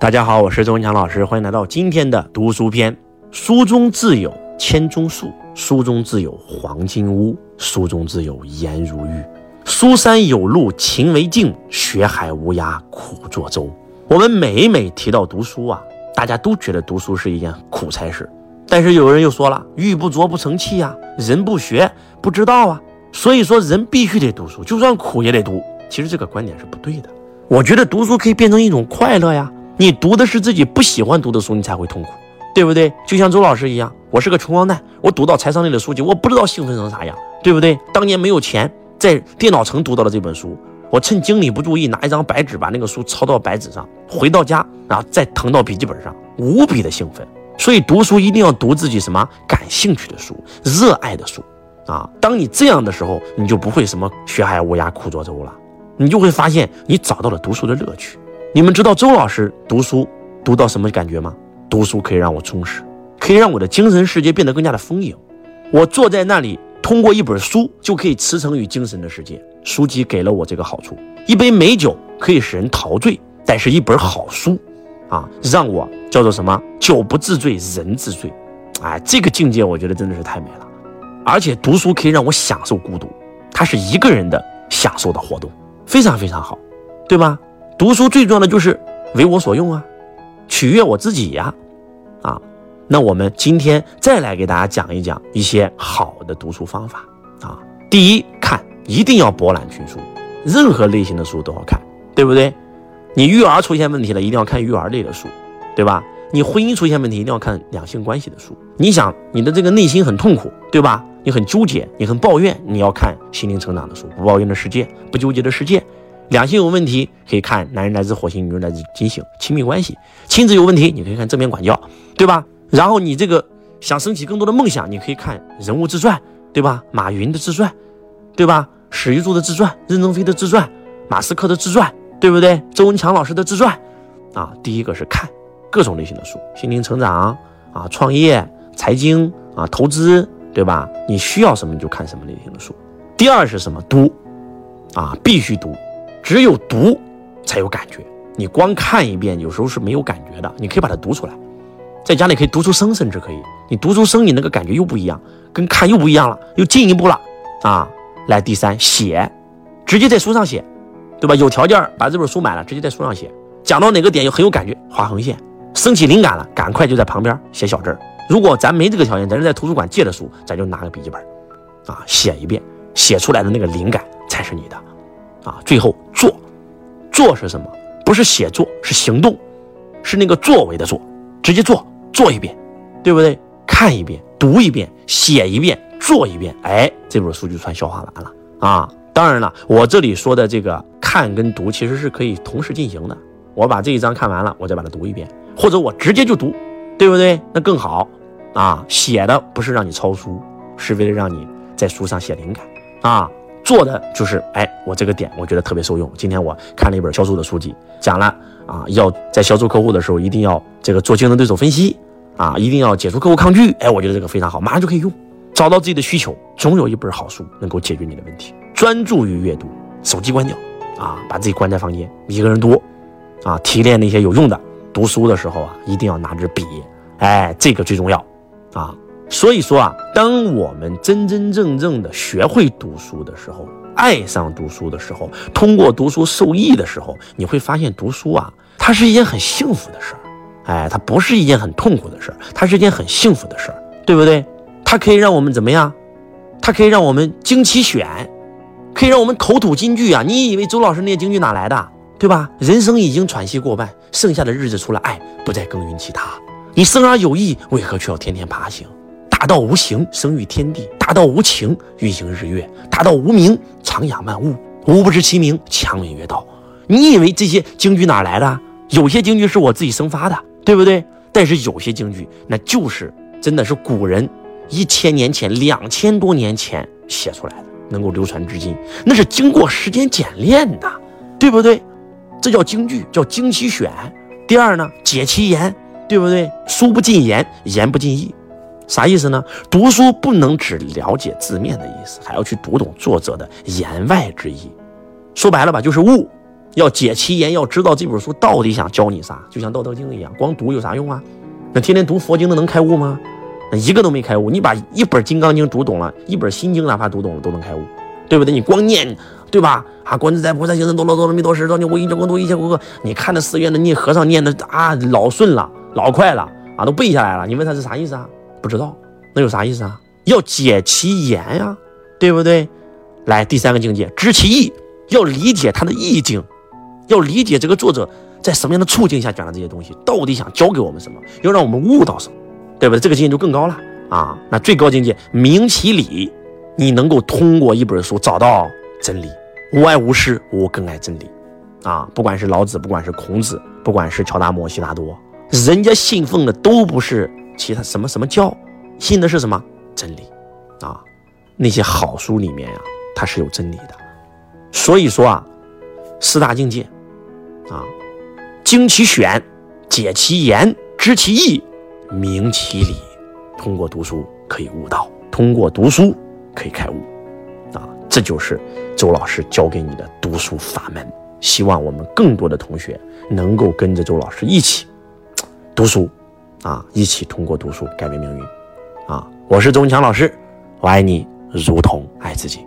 大家好，我是周文强老师，欢迎来到今天的读书篇。书中自有千钟粟，书中自有黄金屋，书中自有颜如玉。书山有路勤为径，学海无涯苦作舟。我们每每提到读书啊，大家都觉得读书是一件苦差事。但是有人又说了，玉不琢不成器呀，人不学不知道啊。所以说人必须得读书，就算苦也得读。其实这个观点是不对的。我觉得读书可以变成一种快乐呀。你读的是自己不喜欢读的书，你才会痛苦，对不对？就像周老师一样，我是个穷光蛋，我读到财商类的书籍，我不知道兴奋成啥样，对不对？当年没有钱，在电脑城读到了这本书，我趁经理不注意，拿一张白纸把那个书抄到白纸上，回到家，然后再誊到笔记本上，无比的兴奋。所以读书一定要读自己什么感兴趣的书、热爱的书啊！当你这样的时候，你就不会什么学海无涯苦作舟了，你就会发现你找到了读书的乐趣。你们知道周老师读书读到什么感觉吗？读书可以让我充实，可以让我的精神世界变得更加的丰盈。我坐在那里，通过一本书就可以驰骋于精神的世界。书籍给了我这个好处。一杯美酒可以使人陶醉，但是一本好书，啊，让我叫做什么？酒不自醉，人自醉。哎，这个境界我觉得真的是太美了。而且读书可以让我享受孤独，它是一个人的享受的活动，非常非常好，对吧？读书最重要的就是为我所用啊，取悦我自己呀，啊，那我们今天再来给大家讲一讲一些好的读书方法啊。第一，看一定要博览群书，任何类型的书都要看，对不对？你育儿出现问题了，一定要看育儿类的书，对吧？你婚姻出现问题，一定要看两性关系的书。你想你的这个内心很痛苦，对吧？你很纠结，你很抱怨，你要看心灵成长的书，不抱怨的世界，不纠结的世界。两性有问题，可以看《男人来自火星，女人来自金星》，亲密关系；亲子有问题，你可以看《正面管教》，对吧？然后你这个想升起更多的梦想，你可以看人物自传，对吧？马云的自传，对吧？史玉柱的自传，任正非的自传，马斯克的自传，对不对？周文强老师的自传，啊，第一个是看各种类型的书，心灵成长啊，创业、财经啊，投资，对吧？你需要什么你就看什么类型的书。第二是什么？读，啊，必须读。只有读才有感觉，你光看一遍有时候是没有感觉的。你可以把它读出来，在家里可以读出声，甚至可以。你读出声，你那个感觉又不一样，跟看又不一样了，又进一步了啊！来，第三，写，直接在书上写，对吧？有条件把这本书买了，直接在书上写。讲到哪个点又很有感觉，画横线。升起灵感了，赶快就在旁边写小字儿。如果咱没这个条件，咱是在图书馆借的书，咱就拿个笔记本，啊，写一遍，写出来的那个灵感才是你的。啊，最后做，做是什么？不是写作，是行动，是那个作为的做，直接做，做一遍，对不对？看一遍，读一遍，写一遍，做一遍，哎，这本书就算消化完了啊。当然了，我这里说的这个看跟读其实是可以同时进行的。我把这一章看完了，我再把它读一遍，或者我直接就读，对不对？那更好啊。写的不是让你抄书，是为了让你在书上写灵感啊。做的就是，哎，我这个点我觉得特别受用。今天我看了一本销售的书籍，讲了啊，要在销售客户的时候一定要这个做竞争对手分析啊，一定要解除客户抗拒。哎，我觉得这个非常好，马上就可以用。找到自己的需求，总有一本好书能够解决你的问题。专注于阅读，手机关掉啊，把自己关在房间，一个人读啊，提炼那些有用的。读书的时候啊，一定要拿支笔，哎，这个最重要啊。所以说啊，当我们真真正正的学会读书的时候，爱上读书的时候，通过读书受益的时候，你会发现读书啊，它是一件很幸福的事儿，哎，它不是一件很痛苦的事儿，它是一件很幸福的事儿，对不对？它可以让我们怎么样？它可以让我们精其选，可以让我们口吐金句啊！你以为周老师那些金句哪来的？对吧？人生已经喘息过半，剩下的日子除了爱，不再耕耘其他。你生而有意，为何却要天天爬行？大道无形，生育天地；大道无情，运行日月；大道无名，长养万物。吾不知其名，强为曰道。你以为这些京剧哪来的？有些京剧是我自己生发的，对不对？但是有些京剧，那就是真的是古人一千年前、两千多年前写出来的，能够流传至今，那是经过时间检验的，对不对？这叫京剧，叫精其选。第二呢，解其言，对不对？书不尽言，言不尽意。啥意思呢？读书不能只了解字面的意思，还要去读懂作者的言外之意。说白了吧，就是悟要解其言，要知道这本书到底想教你啥，就像《道德经》一样，光读有啥用啊？那天天读佛经的能开悟吗？那一个都没开悟。你把一本《金刚经》读懂了，一本《心经》哪怕读懂了都能开悟，对不对？你光念，对吧？啊，观自在菩萨行深多罗多罗蜜多时，当你无一切光度一切过客。你看那寺院的念和尚念的啊，老顺了，老快了啊，都背下来了。你问他是啥意思啊？不知道，那有啥意思啊？要解其言呀，对不对？来，第三个境界，知其意，要理解他的意境。要理解这个作者在什么样的处境下讲的这些东西，到底想教给我们什么，要让我们悟到什么，对不对？这个境界就更高了啊！那最高境界明其理，你能够通过一本书找到真理。无爱无师，我更爱真理啊！不管是老子，不管是孔子，不管是乔达摩、悉达多，人家信奉的都不是其他什么什么教，信的是什么真理啊？那些好书里面呀，它是有真理的。所以说啊，四大境界。啊，经其选，解其言，知其意，明其理。通过读书可以悟道，通过读书可以开悟。啊，这就是周老师教给你的读书法门。希望我们更多的同学能够跟着周老师一起读书，啊，一起通过读书改变命运。啊，我是钟强老师，我爱你如同爱自己。